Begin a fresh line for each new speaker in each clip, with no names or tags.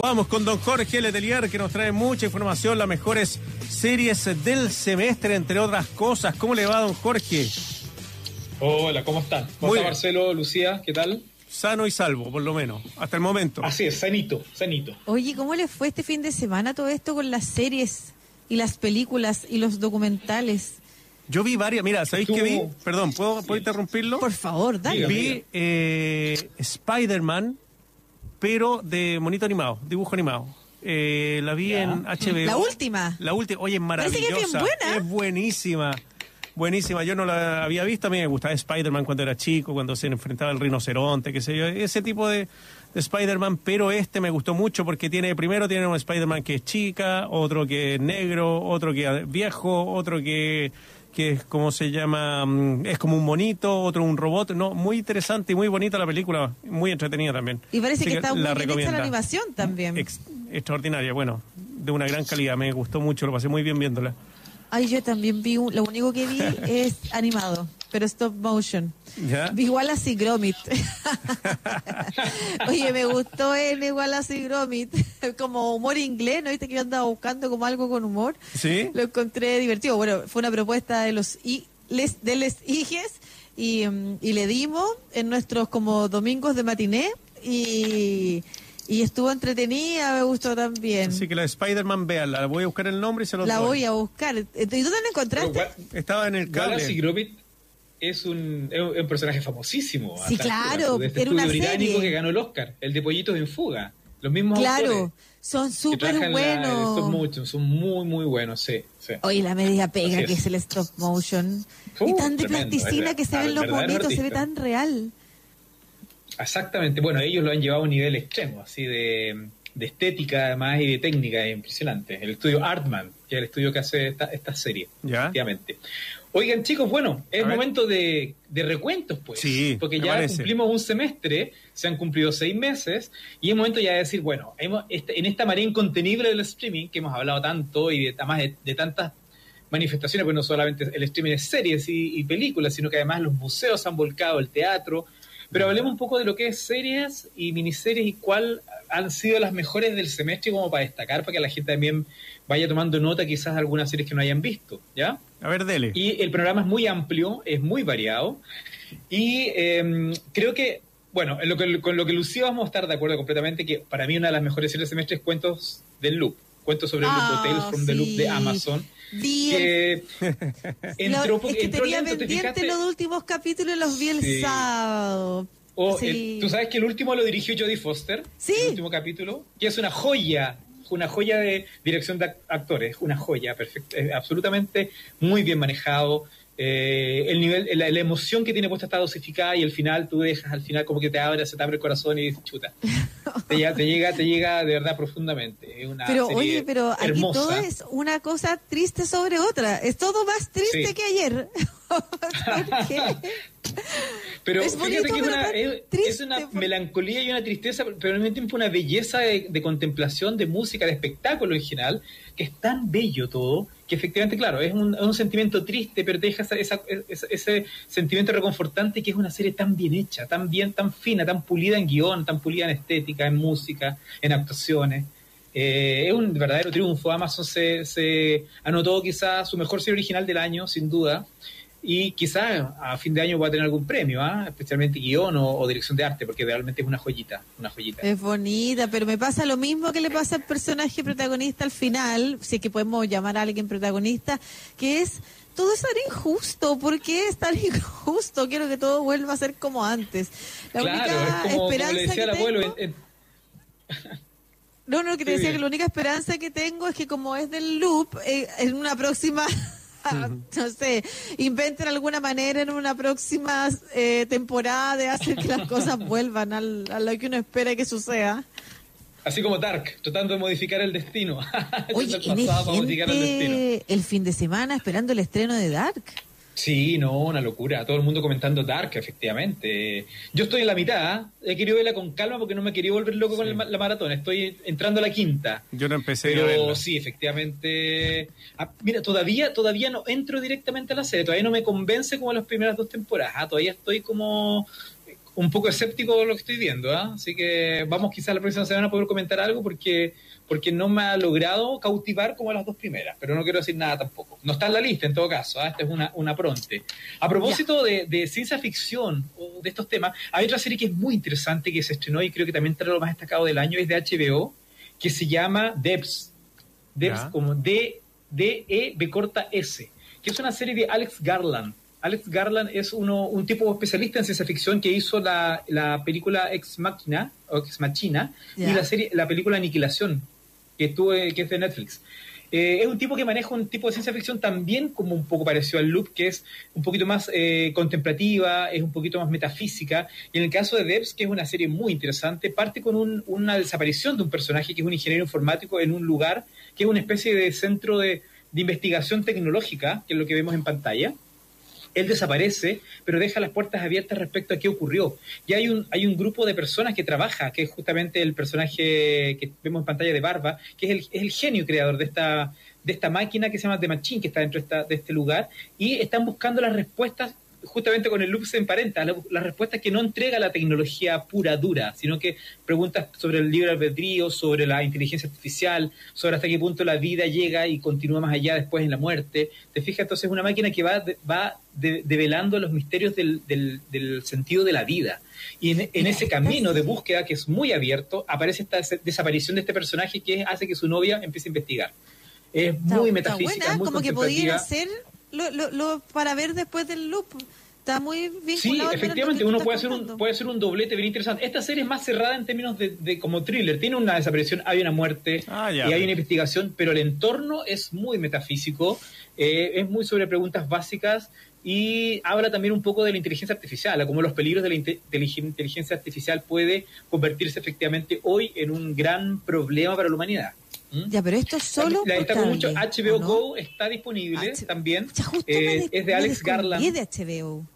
Vamos con don Jorge Letelier que nos trae mucha información, las mejores series del semestre, entre otras cosas. ¿Cómo le va, don Jorge?
Hola, ¿cómo están? ¿Cómo está Marcelo, Lucía? ¿Qué tal?
Sano y salvo, por lo menos, hasta el momento.
Así es, sanito, sanito.
Oye, ¿cómo le fue este fin de semana todo esto con las series y las películas y los documentales?
Yo vi varias, mira, ¿sabéis qué vi? Perdón, ¿puedo, interrumpirlo?
Por favor, dale.
Vi eh, Spider-Man pero de monito animado, dibujo animado. Eh, la vi en HBO.
La última.
La última. Oye, es maravillosa.
Que es, bien buena.
es buenísima. Buenísima. Yo no la había visto. A mí me gustaba Spider-Man cuando era chico, cuando se enfrentaba al rinoceronte, qué sé yo. Ese tipo de, de Spider-Man. Pero este me gustó mucho porque tiene, primero tiene un Spider-Man que es chica, otro que es negro, otro que es viejo, otro que que es como se llama, mm, es como un monito, otro un robot, no, muy interesante y muy bonita la película, muy entretenida también.
Y parece que, está muy bien hecha la animación también.
extraordinaria, bueno, de una gran calidad, me gustó mucho, lo pasé muy bien viéndola.
Ay, yo también vi, lo único que vi es animado, pero stop motion. Vi igual así Gromit. Oye, me gustó el igual así Gromit, como humor inglés, ¿no viste que yo andaba buscando como algo con humor?
Sí.
Lo encontré divertido. Bueno, fue una propuesta de los i, les, de les hijes y, mm, y le dimos en nuestros como domingos de matiné y y estuvo entretenida, me gustó también.
Así que la de Spider-Man, véanla. Voy a buscar el nombre y se lo
La voy a buscar. ¿Y dónde la encontraste?
Estaba en el cable.
Wallace Gromit es un, es un personaje famosísimo.
Sí, claro.
De este
era
una
británico
que ganó el Oscar, el de Pollitos en Fuga. Los mismos
Claro, son súper buenos.
son muchos, son muy, muy buenos, sí.
Oye, la media pega que es. el stop motion. y tan de plasticina que se ven los bonitos, se ve tan real.
Exactamente, bueno, ellos lo han llevado a un nivel extremo, así de, estética además y de técnica, es impresionante. El estudio Artman, que es el estudio que hace esta, esta serie, efectivamente. Oigan, chicos, bueno, es momento de, recuentos, pues.
Sí,
porque ya cumplimos un semestre, se han cumplido seis meses, y es momento ya de decir, bueno, hemos, este, en esta marea incontenible del streaming, que hemos hablado tanto y de, además de, tantas manifestaciones, pues no solamente el streaming de series y, y, películas, sino que además los museos han volcado, el teatro, pero hablemos un poco de lo que es series y miniseries y cuál han sido las mejores del semestre como para destacar, para que la gente también vaya tomando nota quizás de algunas series que no hayan visto, ¿ya?
A ver, dele.
Y el programa es muy amplio, es muy variado y em, creo que, bueno, lo que, con lo que Lucía vamos a estar de acuerdo completamente, que para mí una de las mejores series del semestre es Cuentos del Loop, Cuentos sobre el ah, Tales from the Loop de Amazon
que entró, es que tenía pendiente los últimos capítulos los vi el sábado.
Oh, Tú sabes que el último lo dirigió Jodie Foster,
sí.
el último capítulo, que es una joya, una joya de dirección de actores, una joya, perfecta, absolutamente muy bien manejado, eh, el nivel, la, emoción que tiene puesta está dosificada y al final tú dejas, al final como que te abre, se te abre el corazón y dices, chuta. te, llega, te llega, te llega de verdad profundamente. Es una
pero oye, pero aquí todo es una cosa triste sobre otra. Es todo más triste que ayer.
Pero fíjate que es una, es, una, melancolía y una tristeza, pero al mismo tiempo una belleza de, contemplación, de música, de espectáculo en general, que es tan bello todo, que efectivamente, claro, es un, un sentimiento triste, pero te deja esa, ese sentimiento reconfortante que es una serie tan bien hecha, tan bien, tan fina, tan pulida en guion, tan pulida en estética, en música, en actuaciones. Eh, es un verdadero triunfo. Amazon se, se anotó quizás su mejor serie original del año, sin duda y quizás a fin de año va a tener algún premio, ¿ah? especialmente guion o, dirección de arte, porque realmente es una joyita, una joyita.
Es bonita, pero me pasa lo mismo que le pasa al personaje protagonista al final, si es que podemos llamar a alguien protagonista, que es todo es tan injusto, ¿por qué es tan injusto? Quiero que todo vuelva a ser como antes.
La única esperanza que tengo...
No, no, que te decía que la única esperanza que tengo es que como es del loop, eh, en una próxima no sé, inventen alguna manera en una próxima eh, temporada de hacer que las cosas vuelvan al, a lo que uno espera que suceda.
Así como Dark, tratando de modificar el destino.
Oye, el, el fin de semana esperando el estreno de Dark.
Sí, no, una locura. Todo el mundo comentando Dark, efectivamente. Yo estoy en la mitad. He querido verla con calma porque no me quería volver loco con la, maratón. Estoy entrando a la quinta.
Yo no empecé
Pero
a verla.
sí, efectivamente. Ah, mira, todavía, todavía no entro directamente a la serie. Todavía no me convence como las primeras dos temporadas. Ah, todavía estoy como un poco escéptico de lo que estoy viendo, ¿ah? así que vamos quizás la próxima semana a poder comentar algo porque porque no me ha logrado cautivar como las dos primeras, pero no quiero decir nada tampoco. No está en la lista en todo caso, ¿ah? esta es una, una pronte. A propósito de, ciencia ficción o de estos temas, hay otra serie que es muy interesante que se estrenó y creo que también trae lo más destacado del año, es de HBO, que se llama Debs. Debs como D, D, E, B corta S, que es una serie de Alex Garland Alex Garland es uno, un tipo especialista en ciencia ficción que hizo la, la película Ex Machina, o Ex Machina y la, serie, la película Aniquilación, que, que es de Netflix. Eh, es un tipo que maneja un tipo de ciencia ficción también como un poco parecido al Loop, que es un poquito más eh, contemplativa, es un poquito más metafísica. Y en el caso de Debs, que es una serie muy interesante, parte con una desaparición de un personaje que es un ingeniero informático en un lugar que es una especie de centro de, de investigación tecnológica, que es lo que vemos en pantalla él desaparece, pero deja las puertas abiertas respecto a qué ocurrió. Y hay un, hay un grupo de personas que trabaja, que es justamente el personaje que vemos en pantalla de Barba, que es el, es el genio creador de esta, de esta máquina que se llama The Machine, que está dentro de, esta, de este lugar, y están buscando las respuestas justamente con el loop se emparenta, la, la, respuesta que no entrega la tecnología pura, dura, sino que preguntas sobre el libre albedrío, sobre la inteligencia artificial, sobre hasta qué punto la vida llega y continúa más allá después en la muerte. Te fijas, entonces es una máquina que va, va develando los misterios del, del, sentido de la vida. Y en, ese camino de búsqueda, que es muy abierto, aparece esta desaparición de este personaje que hace que su novia empiece a investigar. Es muy metafísica, muy
como que podría ser lo, lo, para ver después del loop. Está muy vinculado.
Sí, efectivamente, uno puede hacer, un, puede hacer un doblete bien interesante. Esta serie es más cerrada en términos de, como thriller. Tiene una desaparición, hay una muerte ah, y hay una investigación, pero el entorno es muy metafísico, eh, es muy sobre preguntas básicas y habla también un poco de la inteligencia artificial, como los peligros de la inteligencia artificial puede convertirse efectivamente hoy en un gran problema para la humanidad.
¿Mm? Ya, pero esto es solo.
La, está mucho. HBO Go está disponible también. Eh, es de Alex Garland.
de HBO.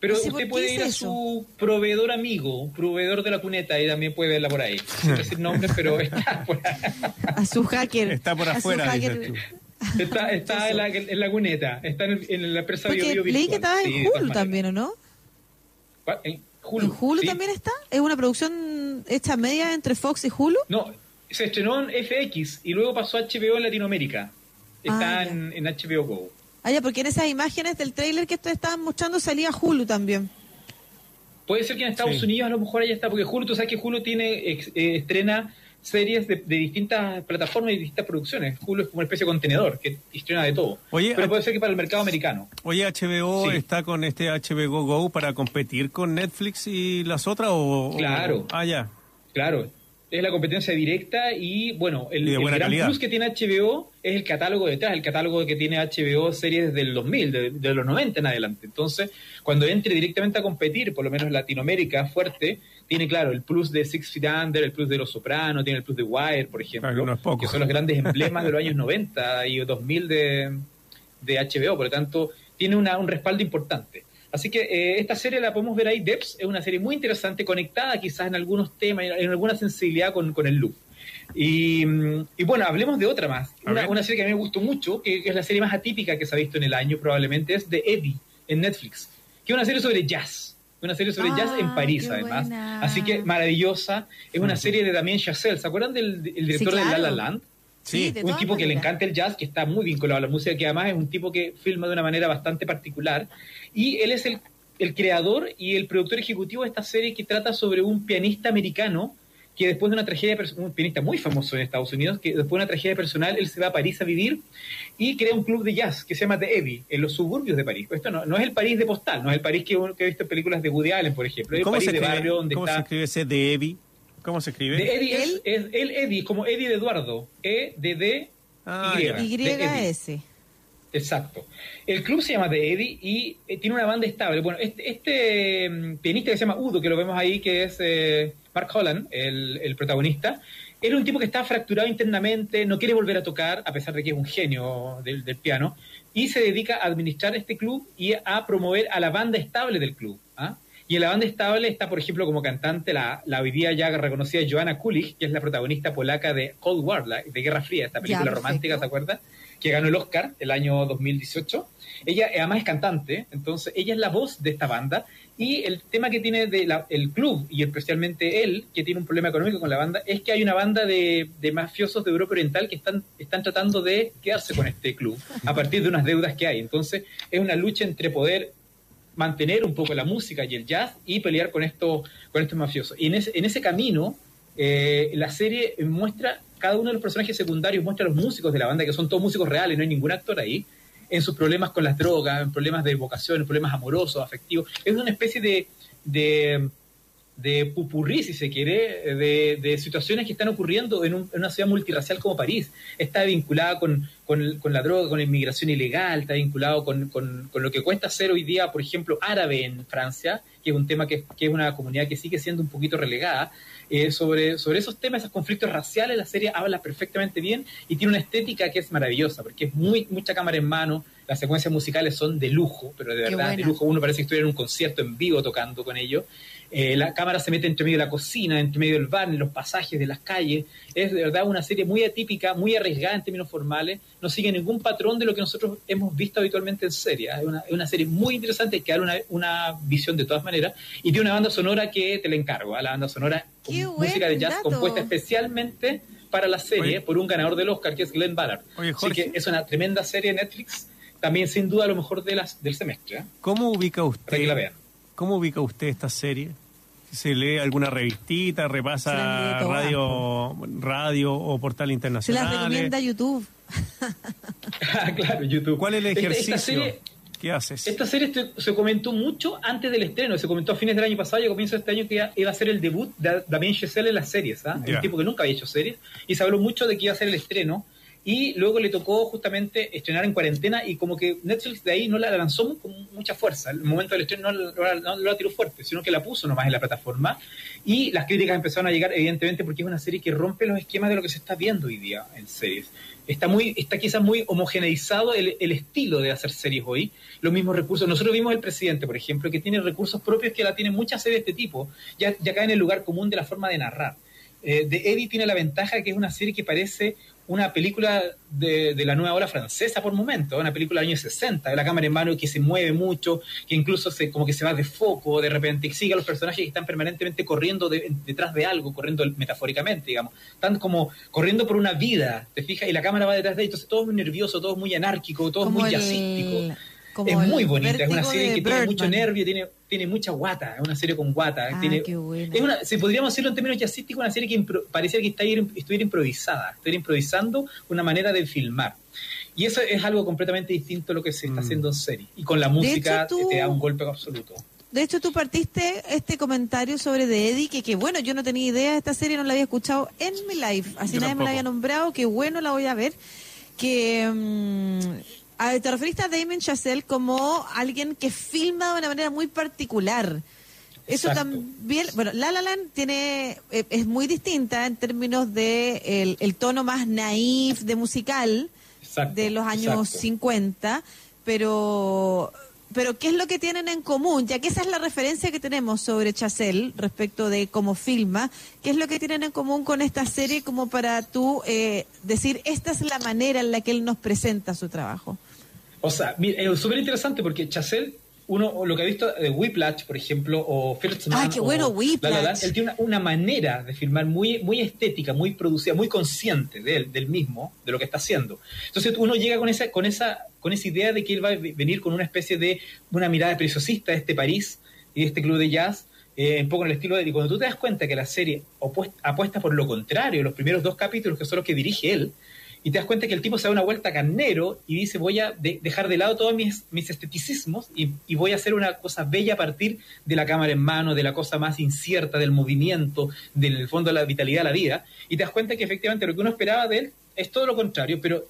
Pero usted puede ir a su proveedor amigo, proveedor de la cuneta, y también puede verla por ahí. Sin decir nombres, pero está por ahí.
A su hacker.
Está por afuera.
Está, está en, la, en, la, cuneta, está en, en la empresa
Porque
Bio,
Leí que estaba en Hulu también, ¿o no?
¿En Hulu? ¿En
Hulu también está? ¿Es una producción hecha media entre Fox y Hulu?
No, se estrenó en FX y luego pasó a HBO en Latinoamérica. Está ah, en, HBO Go.
Ah, ya, porque en esas imágenes del trailer que ustedes estaban mostrando salía Hulu también.
Puede ser que en Estados Unidos a lo mejor ahí está, porque Hulu, tú sabes que Hulu tiene eh, estrena series de, distintas plataformas y distintas producciones. Hulu es como una especie de contenedor que estrena de todo. Pero puede ser que para el mercado americano.
Oye, HBO está con este HBO Go para competir con Netflix y las otras o...
Claro.
ah, ya.
Claro, es la competencia directa y bueno, el, gran plus que tiene HBO es el catálogo detrás, el catálogo que tiene HBO series desde el 2000, de, los 90 en adelante. Entonces, cuando entre directamente a competir, por lo menos Latinoamérica fuerte, tiene claro el plus de Six Feet Under, el plus de Los Sopranos, tiene el plus de Wire, por ejemplo, que son los grandes emblemas de los años 90 y 2000 de, de HBO, por lo tanto, tiene una, un respaldo importante. Así que eh, esta serie la podemos ver ahí, Debs, es una serie muy interesante, conectada quizás en algunos temas, en alguna sensibilidad con, el look. Y, bueno, hablemos de otra más. Una, serie que a mí me gustó mucho, que, es la serie más atípica que se ha visto en el año probablemente, es de Eddie en Netflix, que es una serie sobre jazz. Una serie sobre jazz en ah, París, además. Así que maravillosa. Es una serie de Damien Chazelle. ¿Se acuerdan del, director de La La Land?
Sí,
un tipo que le encanta el jazz, que está muy vinculado a la música, que además es un tipo que filma de una manera bastante particular. Y él es el, el creador y el productor ejecutivo de esta serie que trata sobre un pianista americano que después de una tragedia, un pianista muy famoso en Estados Unidos, que después de una tragedia personal, él se va a París a vivir y crea un club de jazz que se llama The Abbey, en los suburbios de París. Esto no, no es el París de postal, no es el París que, que he visto en películas de Woody Allen, por ejemplo. Es el París de barrio donde
¿cómo se escribe ese The Abbey? ¿Cómo se escribe?
The Eddie es, es, el Eddie, como Eddie de Eduardo. E, D, D,
ah, Y. Y, S.
Exacto. El club se llama The Eddie y eh, tiene una banda estable. Bueno, este, este mm, pianista que se llama Udo, que lo vemos ahí, que es eh, Mark Holland, el, protagonista, era un tipo que estaba fracturado internamente, no quiere volver a tocar, a pesar de que es un genio del, piano, y se dedica a administrar este club y a promover a la banda estable del club. ¿ah? Y en la banda estable está, por ejemplo, como cantante la, la hoy día ya reconocida Joanna Kulig, que es la protagonista polaca de Cold War, de Guerra Fría, esta película romántica, ¿se acuerdan? Que ganó el Oscar el año 2018. Ella además es cantante, entonces ella es la voz de esta banda. Y el tema que tiene de el club, y especialmente él, que tiene un problema económico con la banda, es que hay una banda de, de mafiosos de Europa Oriental que están, están tratando de quedarse con este club a partir de unas deudas que hay. Entonces es una lucha entre poder mantener un poco la música y el jazz y pelear con estos, con estos mafiosos. Y en ese, en ese camino, eh, la serie muestra, cada uno de los personajes secundarios muestra a los músicos de la banda, que son todos músicos reales, no hay ningún actor ahí, en sus problemas con las drogas, en problemas de vocación, en problemas amorosos, afectivos. Es una especie de de pupurrí, si se quiere, de, situaciones que están ocurriendo en, una ciudad multiracial como París. Está vinculada con, la droga, con la inmigración ilegal, está vinculado con, lo que cuesta ser hoy día, por ejemplo, árabe en Francia, que es un tema que, es una comunidad que sigue siendo un poquito relegada. Eh, sobre, sobre esos temas, esos conflictos raciales, la serie habla perfectamente bien y tiene una estética que es maravillosa, porque es muy mucha cámara en mano, las secuencias musicales son de lujo, pero de verdad de lujo, uno parece que estuviera en un concierto en vivo tocando con ellos. Eh, la cámara se mete entre medio de la cocina, entre medio del bar, en los pasajes de las calles. Es de verdad una serie muy atípica, muy arriesgada en términos formales. No sigue ningún patrón de lo que nosotros hemos visto habitualmente en serie. Es una, serie muy interesante que da una, una, visión de todas maneras. Y tiene una banda sonora que te la encargo. ¿ah? La banda sonora con música de jazz compuesta especialmente para la serie por un ganador del Oscar que es Glenn Ballard. Así que es una tremenda serie de Netflix. También sin duda lo mejor de las, del semestre. ¿ah?
¿Cómo ubica usted? ¿Cómo ubica usted esta serie? Se lee alguna revistita, repasa radio, radio o portal internacional.
Se la recomienda YouTube.
Ah, claro, YouTube.
¿Cuál es el ejercicio? ¿Qué haces?
Esta serie se comentó mucho antes del estreno, se comentó a fines del año pasado y a comienzos de este año que iba a ser el debut de Damien Chazelle en las series, ¿ah? un tipo que nunca había hecho series, y se habló mucho de que iba a ser el estreno, y luego le tocó justamente estrenar en cuarentena y como que Netflix de ahí no la lanzó con mucha fuerza. El momento del estreno no, la tiró fuerte, sino que la puso nomás en la plataforma y las críticas empezaron a llegar evidentemente porque es una serie que rompe los esquemas de lo que se está viendo hoy día en series. Está muy está quizás muy homogeneizado el, el estilo de hacer series hoy, los mismos recursos. Nosotros vimos el presidente, por ejemplo, que tiene recursos propios que la tienen muchas series de este tipo, ya, ya cae en el lugar común de la forma de narrar. Eh, de Eddie tiene la ventaja que es una serie que parece una película de, la nueva ola francesa por momento, una película de años 60, de la cámara en mano que se mueve mucho, que incluso se, como que se va de foco de repente, que sigue a los personajes que están permanentemente corriendo detrás de algo, corriendo metafóricamente, digamos, están como corriendo por una vida, te fijas, y la cámara va detrás de ellos, entonces todo es muy nervioso, todo es muy anárquico, todo es muy jazzístico es muy bonita, es una serie que tiene mucho nervio, tiene, tiene mucha guata, es una serie con guata.
Ah,
tiene,
es
una, si podríamos decirlo en términos jazzísticos, una serie que impro, parecía que está, estuviera improvisada, estuviera improvisando una manera de filmar. Y eso es algo completamente distinto a lo que se está mm. haciendo en serie. Y con la música te da un golpe absoluto.
De hecho, tú partiste este comentario sobre The Eddie, que, que bueno, yo no tenía idea de esta serie, no la había escuchado en mi live, así nadie me la había nombrado, que bueno, la voy a ver. Que mm, te referiste a Damien Chazelle como alguien que filma de una manera muy particular. Eso también, bueno, La La Land tiene, eh, es muy distinta en términos de el, tono más naif de musical de los años 50, pero pero ¿qué es lo que tienen en común? Ya que esa es la referencia que tenemos sobre Chazelle respecto de cómo filma, ¿qué es lo que tienen en común con esta serie como para tú eh, decir, esta es la manera en la que él nos presenta su trabajo?
O sea, es súper interesante porque Chazelle uno lo que ha visto de Whiplash, por ejemplo, o First
Man, ah, qué bueno, Whiplash.
él tiene una, manera de filmar muy, muy estética, muy producida, muy consciente de él, del mismo, de lo que está haciendo. Entonces uno llega con esa, con esa, con esa idea de que él va a venir con una especie de una mirada preciosista de este París y de este club de jazz, eh, un poco en el estilo de y cuando tú te das cuenta que la serie apuesta por lo contrario, los primeros dos capítulos que son los que dirige él, y te das cuenta que el tipo se da una vuelta carnero y dice voy a dejar de lado todos mis, mis esteticismos y, y, voy a hacer una cosa bella a partir de la cámara en mano, de la cosa más incierta, del movimiento, del fondo de la vitalidad de la vida, y te das cuenta que efectivamente lo que uno esperaba de él es todo lo contrario, pero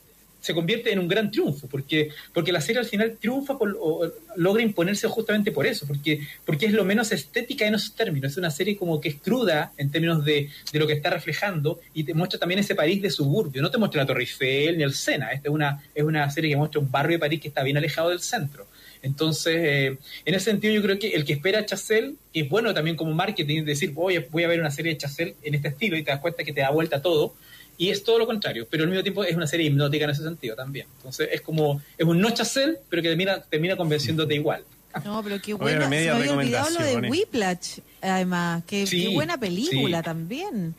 se convierte en un gran triunfo, porque, porque la serie al final triunfa por, o logra imponerse justamente por eso, porque, porque es lo menos estética en esos términos, es una serie como que es cruda en términos de, de lo que está reflejando y te muestra también ese París de suburbio, no te muestra la Torre Eiffel ni el Sena, esta es una, es una serie que muestra un barrio de París que está bien alejado del centro. Entonces, eh, en ese sentido, yo creo que el que espera a Chazelle, que es bueno también como marketing, decir, voy a, voy a ver una serie de Chazelle en este estilo y te das cuenta que te da vuelta todo, y es todo lo contrario, pero al mismo tiempo es una serie hipnótica en ese sentido también. Entonces, es como, es un no Chazelle, pero que termina, termina convenciéndote igual.
No, pero qué buena. Se me había olvidado lo de Whiplash, además. Qué, qué buena película también.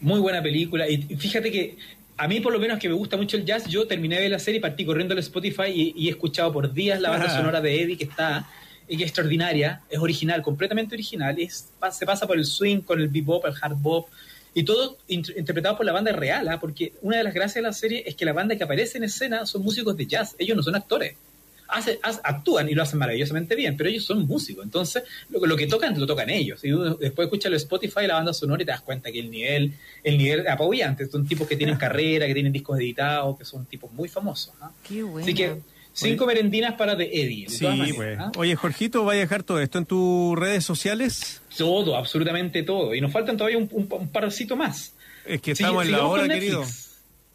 Muy buena película. Y fíjate que a mí por lo menos que me gusta mucho el jazz, yo terminé de ver la serie, partí corriendo al Spotify y, he escuchado por días la banda sonora de Eddie que está que es extraordinaria, es original, completamente original, es, se pasa por el swing, con el bebop, el hard bop, y todo interpretado por la banda real, ¿ah? porque una de las gracias de la serie es que la banda que aparece en escena son músicos de jazz, ellos no son actores actúan y lo hacen maravillosamente bien, pero ellos son músicos, entonces lo, que tocan lo tocan ellos. Y después escuchas el Spotify, la banda sonora y te das cuenta que el nivel, el nivel apabullante, son tipos que tienen carrera, que tienen discos editados, que son tipos muy famosos.
Qué bueno.
Así que cinco merendinas para de Eddie.
sí, pues. Oye, Jorgito, ¿va a dejar todo esto en tus redes sociales?
Todo, absolutamente todo. Y nos faltan todavía un, un, parcito más.
Es que estamos en la hora, querido.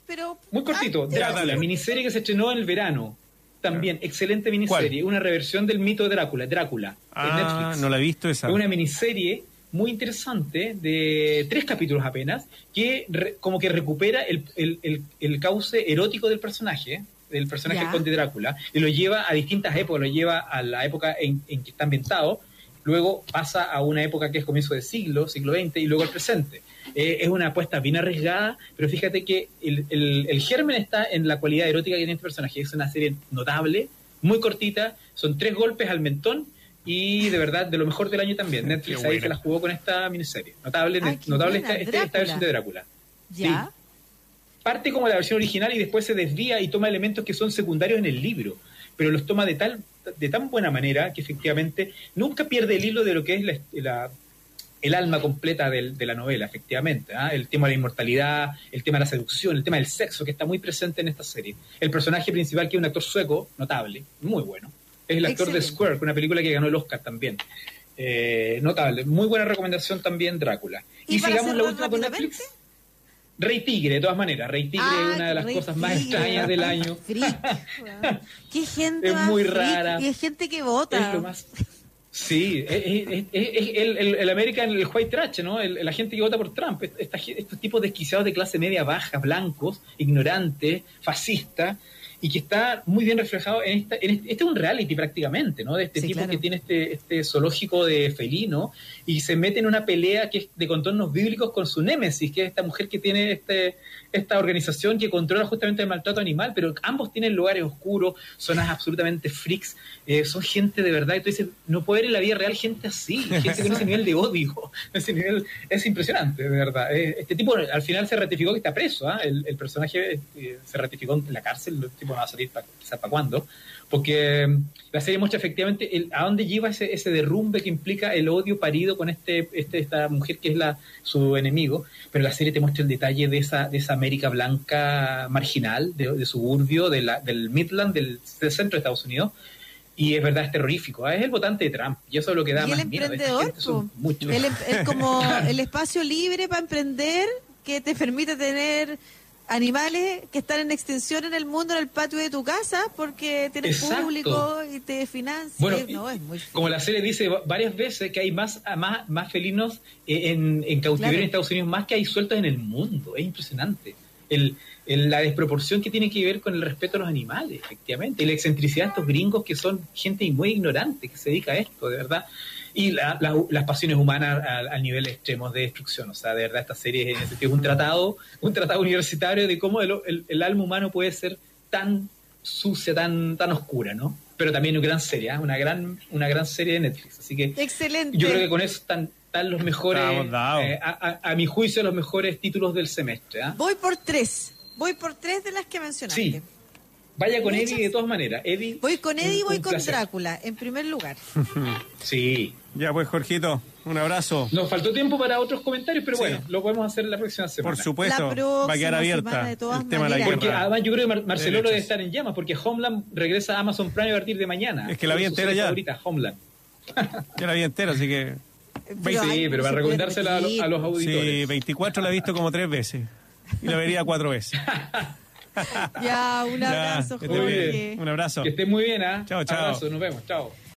Pero,
Muy cortito, la miniserie que se estrenó en el verano también, excelente miniserie, una reversión del mito de Drácula, Drácula,
ah, en Netflix. no la he visto esa.
Es una miniserie muy interesante de tres capítulos apenas, que como que recupera el, el, el, cauce erótico del personaje, del personaje Conde Drácula, y lo lleva a distintas épocas, lo lleva a la época en, en que está ambientado, luego pasa a una época que es comienzo del siglo, siglo XX, y luego al presente. Eh, es una apuesta bien arriesgada, pero fíjate que el, el, germen está en la cualidad erótica que tiene este personaje. Es una serie notable, muy cortita, son tres golpes al mentón y de verdad de lo mejor del año también. Netflix ahí se la jugó con esta miniserie. Notable, notable esta, esta, versión de Drácula.
¿Ya?
Parte como la versión original y después se desvía y toma elementos que son secundarios en el libro, pero los toma de tal de tan buena manera que efectivamente nunca pierde el hilo de lo que es la el alma completa de la novela, efectivamente. ¿ah? El tema de la inmortalidad, el tema de la seducción, el tema del sexo, que está muy presente en esta serie. El personaje principal, que es un actor sueco, notable, muy bueno, es el actor de Square, una película que ganó el Oscar también. Eh, notable, muy buena recomendación también, Drácula.
Y, sigamos la última con Netflix.
Rey Tigre, de todas maneras. Rey Tigre es una de las cosas más extrañas del año.
Qué gente
es muy rara.
Y hay gente que vota.
Es lo más Sí, es, el, el, el, American, el white trash, ¿no? la gente que vota por Trump, estos tipos desquiciados de clase media baja, blancos, ignorantes, fascistas, y que está muy bien reflejado en esta, en este, este es un reality prácticamente, ¿no? De este tipo que tiene este, este zoológico de felino y se mete en una pelea que es de contornos bíblicos con su némesis, que es esta mujer que tiene este, esta organización que controla justamente el maltrato animal, pero ambos tienen lugares oscuros, zonas absolutamente freaks, eh, son gente de verdad, y tú dices, no puede haber en la vida real gente así, gente con ese nivel de odio, ese nivel es impresionante, de verdad. Eh, este tipo al final se ratificó que está preso, ¿ah? el, personaje eh, se ratificó en la cárcel, el tipo va a salir para, quizás para cuándo, porque mm, la serie muestra efectivamente el, a dónde lleva ese, ese derrumbe que implica el odio parido con este, este esta mujer que es la su enemigo, pero la serie te muestra el detalle de esa, de esa América blanca marginal, de, suburbio, de la, del Midland, del, centro de Estados Unidos, y es verdad, es terrorífico. ¿eh? Es el votante de Trump. Y eso es lo que da
¿Y
más
el emprendedor, miedo. es como el espacio libre para emprender que te permite tener animales que están en extensión en el mundo en el patio de tu casa porque tienes público y te financia.
Bueno, como la serie dice varias veces que hay más más, más felinos en, en cautiverio en Estados Unidos más que hay sueltos en el mundo. Es impresionante. El, la desproporción que tiene que ver con el respeto a los animales, efectivamente, y la excentricidad de estos gringos que son gente muy ignorante que se dedica a esto, de verdad y las pasiones humanas al, nivel extremo de destrucción. O sea, de verdad, esta serie es, es un tratado, un tratado universitario de cómo el, el, alma humana puede ser tan sucia, tan, tan oscura, ¿no? Pero también una gran serie, ¿eh? una gran, una gran serie de Netflix. Así que
Excelente.
yo creo que con eso están, están los mejores, eh, a, mi juicio, los mejores títulos del semestre. ¿eh?
Voy por tres, voy por tres de las que mencionaste.
Sí. Vaya con Eddie de todas maneras. Eddie,
voy con Eddie y voy con Drácula, en primer lugar.
sí.
Ya pues, Jorgito, un abrazo.
Nos faltó tiempo para otros comentarios, pero bueno, lo podemos hacer la próxima semana.
Por supuesto, va a quedar abierta el tema de la
Porque además yo creo que Marcelo debe estar en llamas, porque Homeland regresa a Amazon Prime a partir de mañana.
Es que la vi entera ya.
Ahorita, Homeland.
ya la vi entera, así que...
sí, pero para recomendársela a, los, auditores.
Sí, 24 la he visto como tres veces. Y la vería cuatro veces.
ya, un abrazo, Jorge.
Un abrazo.
Que esté muy bien, ¿ah?
Chao, chao.
Abrazo, nos vemos, chao.